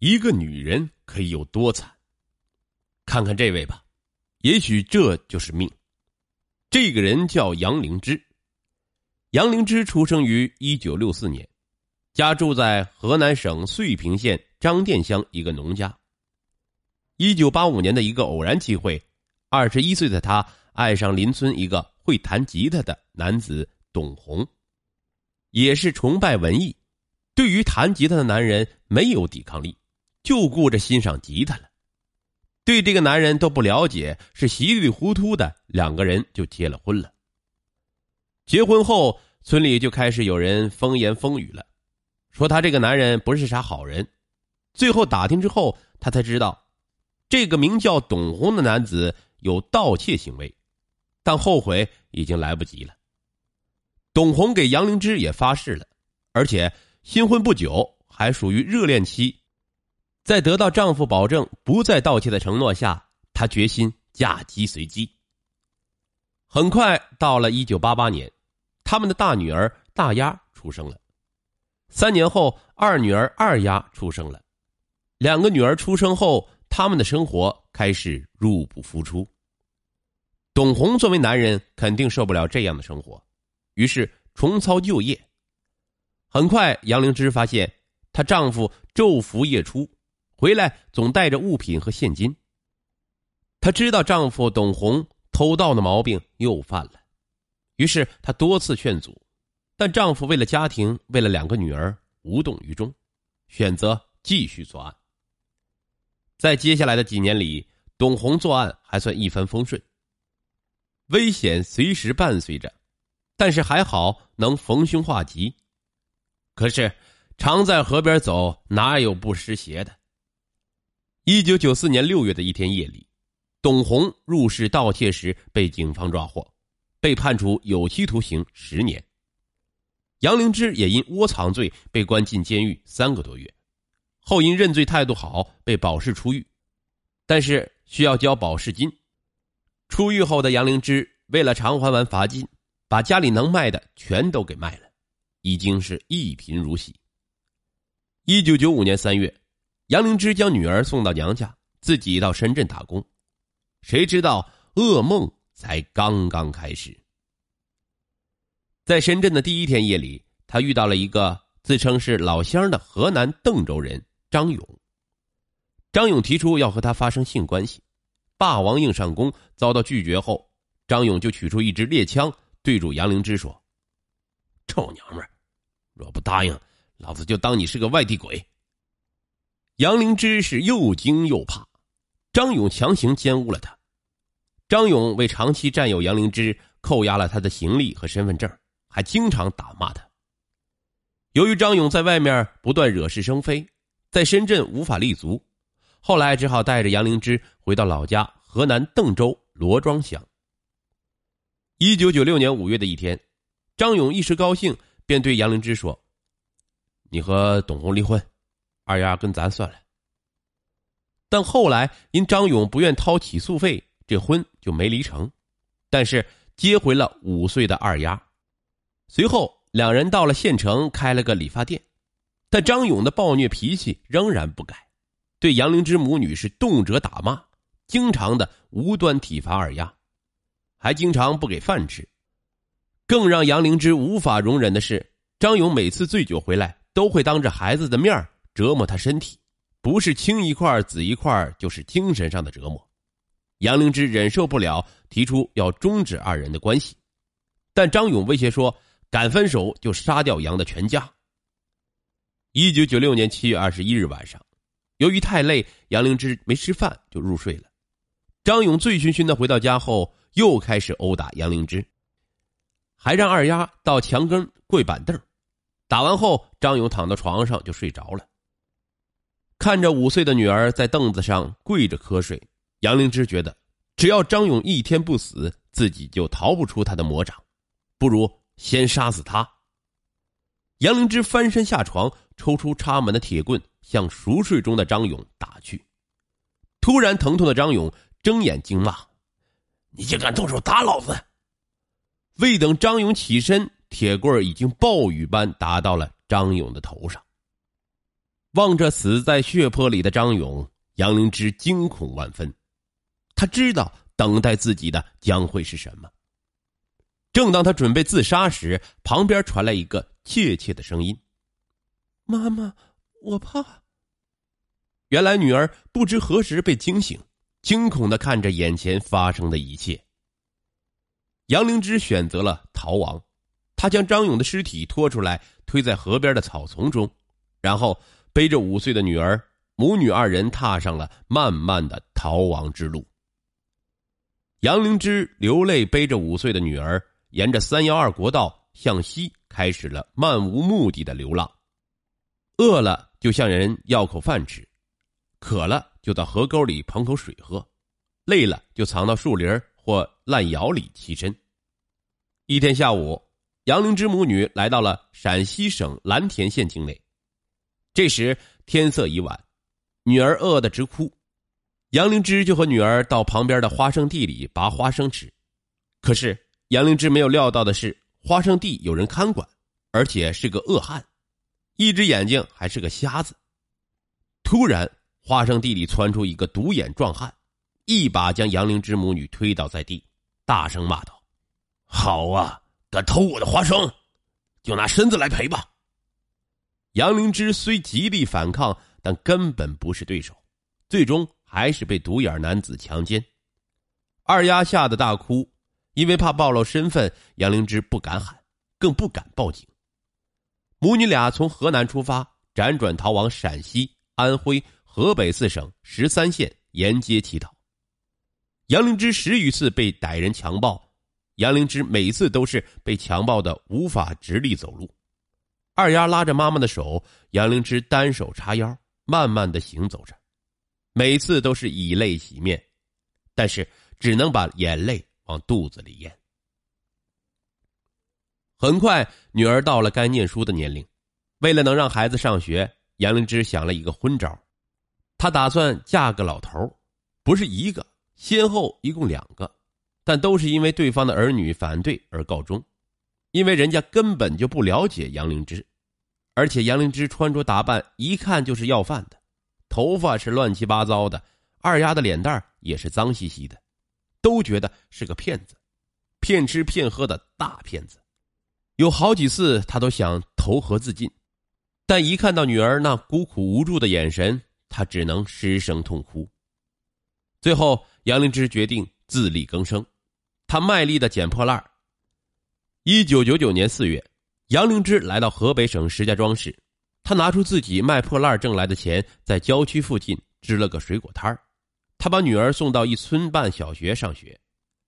一个女人可以有多惨？看看这位吧，也许这就是命。这个人叫杨灵芝。杨灵芝出生于一九六四年，家住在河南省遂平县张店乡一个农家。一九八五年的一个偶然机会，二十一岁的他爱上邻村一个会弹吉他的男子董红，也是崇拜文艺，对于弹吉他的男人没有抵抗力，就顾着欣赏吉他了。对这个男人都不了解，是稀里糊涂的，两个人就结了婚了。结婚后，村里就开始有人风言风语了，说他这个男人不是啥好人。最后打听之后，他才知道。这个名叫董红的男子有盗窃行为，但后悔已经来不及了。董红给杨灵芝也发誓了，而且新婚不久，还属于热恋期。在得到丈夫保证不再盗窃的承诺下，她决心嫁鸡随鸡。很快到了一九八八年，他们的大女儿大丫出生了。三年后，二女儿二丫出生了。两个女儿出生后。他们的生活开始入不敷出。董红作为男人，肯定受不了这样的生活，于是重操旧业。很快，杨灵芝发现她丈夫昼伏夜出，回来总带着物品和现金。她知道丈夫董红偷盗的毛病又犯了，于是她多次劝阻，但丈夫为了家庭，为了两个女儿，无动于衷，选择继续作案。在接下来的几年里，董红作案还算一帆风顺。危险随时伴随着，但是还好能逢凶化吉。可是，常在河边走，哪有不湿鞋的？一九九四年六月的一天夜里，董红入室盗窃时被警方抓获，被判处有期徒刑十年。杨灵芝也因窝藏罪被关进监狱三个多月。后因认罪态度好，被保释出狱，但是需要交保释金。出狱后的杨灵芝为了偿还完罚金，把家里能卖的全都给卖了，已经是一贫如洗。一九九五年三月，杨灵芝将女儿送到娘家，自己到深圳打工。谁知道噩梦才刚刚开始。在深圳的第一天夜里，他遇到了一个自称是老乡的河南邓州人。张勇，张勇提出要和他发生性关系，霸王硬上弓遭到拒绝后，张勇就取出一支猎枪，对住杨灵芝说：“臭娘们儿，若不答应，老子就当你是个外地鬼。”杨灵芝是又惊又怕，张勇强行奸污了他。张勇为长期占有杨灵芝，扣押了他的行李和身份证，还经常打骂他。由于张勇在外面不断惹是生非。在深圳无法立足，后来只好带着杨灵芝回到老家河南邓州罗庄乡。一九九六年五月的一天，张勇一时高兴，便对杨灵芝说：“你和董红离婚，二丫跟咱算了。”但后来因张勇不愿掏起诉费，这婚就没离成，但是接回了五岁的二丫。随后两人到了县城，开了个理发店。但张勇的暴虐脾气仍然不改，对杨灵芝母女是动辄打骂，经常的无端体罚二丫，还经常不给饭吃。更让杨灵芝无法容忍的是，张勇每次醉酒回来，都会当着孩子的面折磨他身体，不是青一块紫一块，就是精神上的折磨。杨灵芝忍受不了，提出要终止二人的关系，但张勇威胁说，敢分手就杀掉杨的全家。一九九六年七月二十一日晚上，由于太累，杨灵芝没吃饭就入睡了。张勇醉醺醺的回到家后，又开始殴打杨灵芝，还让二丫到墙根跪板凳。打完后，张勇躺到床上就睡着了。看着五岁的女儿在凳子上跪着瞌睡，杨灵芝觉得，只要张勇一天不死，自己就逃不出他的魔掌，不如先杀死他。杨灵芝翻身下床。抽出插满的铁棍，向熟睡中的张勇打去。突然疼痛的张勇睁眼惊骂：“你竟敢动手打老子！”未等张勇起身，铁棍已经暴雨般打到了张勇的头上。望着死在血泊里的张勇，杨灵芝惊恐万分。他知道等待自己的将会是什么。正当他准备自杀时，旁边传来一个怯怯的声音：“妈妈，我怕。”原来女儿不知何时被惊醒，惊恐的看着眼前发生的一切。杨灵芝选择了逃亡，她将张勇的尸体拖出来，推在河边的草丛中，然后背着五岁的女儿，母女二人踏上了漫漫的逃亡之路。杨灵芝流泪背着五岁的女儿，沿着三幺二国道向西，开始了漫无目的的流浪。饿了就向人要口饭吃。渴了就到河沟里捧口水喝，累了就藏到树林或烂窑里栖身。一天下午，杨灵芝母女来到了陕西省蓝田县境内。这时天色已晚，女儿饿得直哭，杨灵芝就和女儿到旁边的花生地里拔花生吃。可是杨灵芝没有料到的是，花生地有人看管，而且是个恶汉，一只眼睛还是个瞎子。突然。花生地里窜出一个独眼壮汉，一把将杨灵芝母女推倒在地，大声骂道：“好啊，敢偷我的花生，就拿身子来赔吧！”杨灵芝虽极力反抗，但根本不是对手，最终还是被独眼男子强奸。二丫吓得大哭，因为怕暴露身份，杨灵芝不敢喊，更不敢报警。母女俩从河南出发，辗转逃往陕西、安徽。河北四省十三县沿街乞讨，杨灵芝十余次被歹人强暴，杨灵芝每次都是被强暴的无法直立走路。二丫拉着妈妈的手，杨灵芝单手叉腰，慢慢的行走着，每次都是以泪洗面，但是只能把眼泪往肚子里咽。很快，女儿到了该念书的年龄，为了能让孩子上学，杨灵芝想了一个昏招。她打算嫁个老头不是一个，先后一共两个，但都是因为对方的儿女反对而告终，因为人家根本就不了解杨灵芝，而且杨灵芝穿着打扮一看就是要饭的，头发是乱七八糟的，二丫的脸蛋也是脏兮兮的，都觉得是个骗子，骗吃骗喝的大骗子，有好几次他都想投河自尽，但一看到女儿那孤苦无助的眼神。他只能失声痛哭。最后，杨灵芝决定自力更生，他卖力的捡破烂一九九九年四月，杨灵芝来到河北省石家庄市，他拿出自己卖破烂挣来的钱，在郊区附近支了个水果摊他把女儿送到一村办小学上学，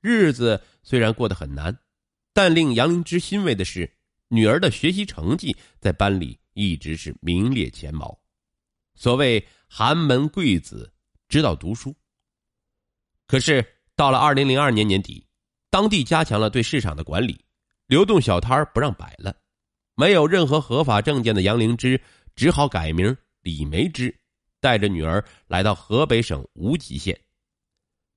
日子虽然过得很难，但令杨灵芝欣慰的是，女儿的学习成绩在班里一直是名列前茅。所谓。寒门贵子知道读书。可是到了二零零二年年底，当地加强了对市场的管理，流动小摊不让摆了，没有任何合法证件的杨灵芝只好改名李梅芝，带着女儿来到河北省无极县。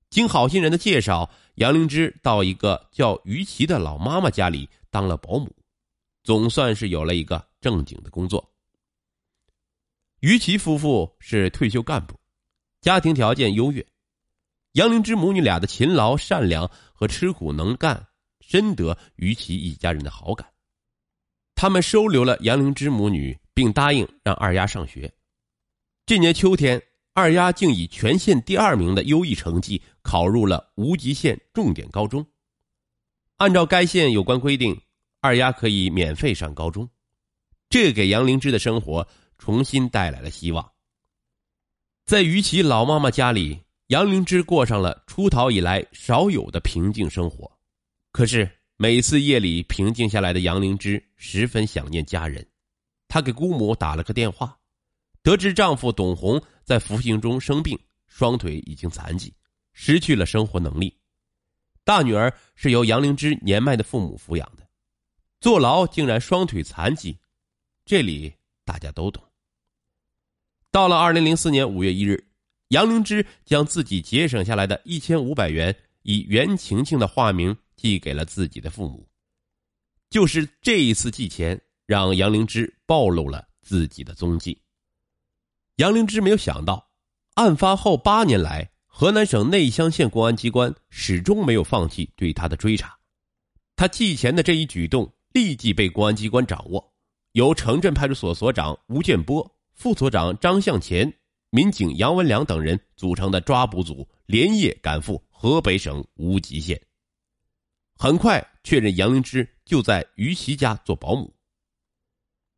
经好心人的介绍，杨灵芝到一个叫于琦的老妈妈家里当了保姆，总算是有了一个正经的工作。于琦夫妇是退休干部，家庭条件优越。杨灵芝母女俩的勤劳、善良和吃苦能干，深得于琦一家人的好感。他们收留了杨灵芝母女，并答应让二丫上学。这年秋天，二丫竟以全县第二名的优异成绩考入了无极县重点高中。按照该县有关规定，二丫可以免费上高中，这给杨灵芝的生活。重新带来了希望。在于其老妈妈家里，杨灵芝过上了出逃以来少有的平静生活。可是每次夜里平静下来的杨灵芝十分想念家人，她给姑母打了个电话，得知丈夫董红在服刑中生病，双腿已经残疾，失去了生活能力。大女儿是由杨灵芝年迈的父母抚养的，坐牢竟然双腿残疾，这里大家都懂。到了二零零四年五月一日，杨灵芝将自己节省下来的一千五百元以袁晴晴的化名寄给了自己的父母。就是这一次寄钱，让杨灵芝暴露了自己的踪迹。杨灵芝没有想到，案发后八年来，河南省内乡县公安机关始终没有放弃对他的追查。他寄钱的这一举动立即被公安机关掌握，由城镇派出所所长吴建波、副所长张向前、民警杨文良等人组成的抓捕组连夜赶赴河北省无极县。很快确认杨灵芝就在于其家做保姆。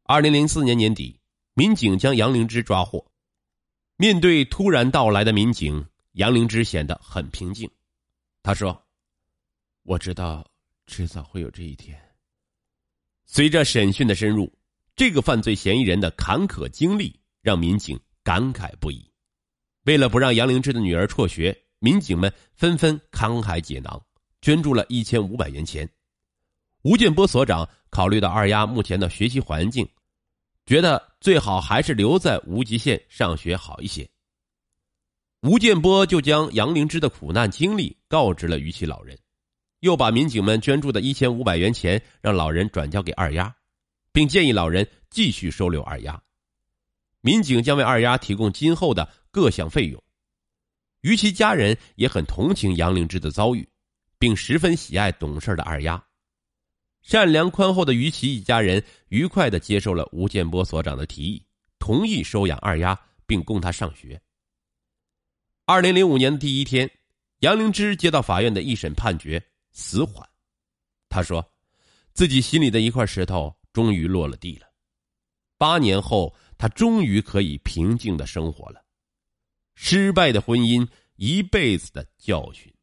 二零零四年年底，民警将杨灵芝抓获。面对突然到来的民警，杨灵芝显得很平静。他说：“我知道，迟早会有这一天。”随着审讯的深入，这个犯罪嫌疑人的坎坷经历让民警感慨不已。为了不让杨灵芝的女儿辍学，民警们纷纷慷慨解囊。捐助了一千五百元钱。吴建波所长考虑到二丫目前的学习环境，觉得最好还是留在无极县上学好一些。吴建波就将杨灵芝的苦难经历告知了于其老人，又把民警们捐助的一千五百元钱让老人转交给二丫，并建议老人继续收留二丫。民警将为二丫提供今后的各项费用。于其家人也很同情杨灵芝的遭遇。并十分喜爱懂事的二丫，善良宽厚的于琦一家人愉快的接受了吴建波所长的提议，同意收养二丫，并供她上学。二零零五年的第一天，杨灵芝接到法院的一审判决，死缓。他说，自己心里的一块石头终于落了地了。八年后，他终于可以平静的生活了。失败的婚姻，一辈子的教训。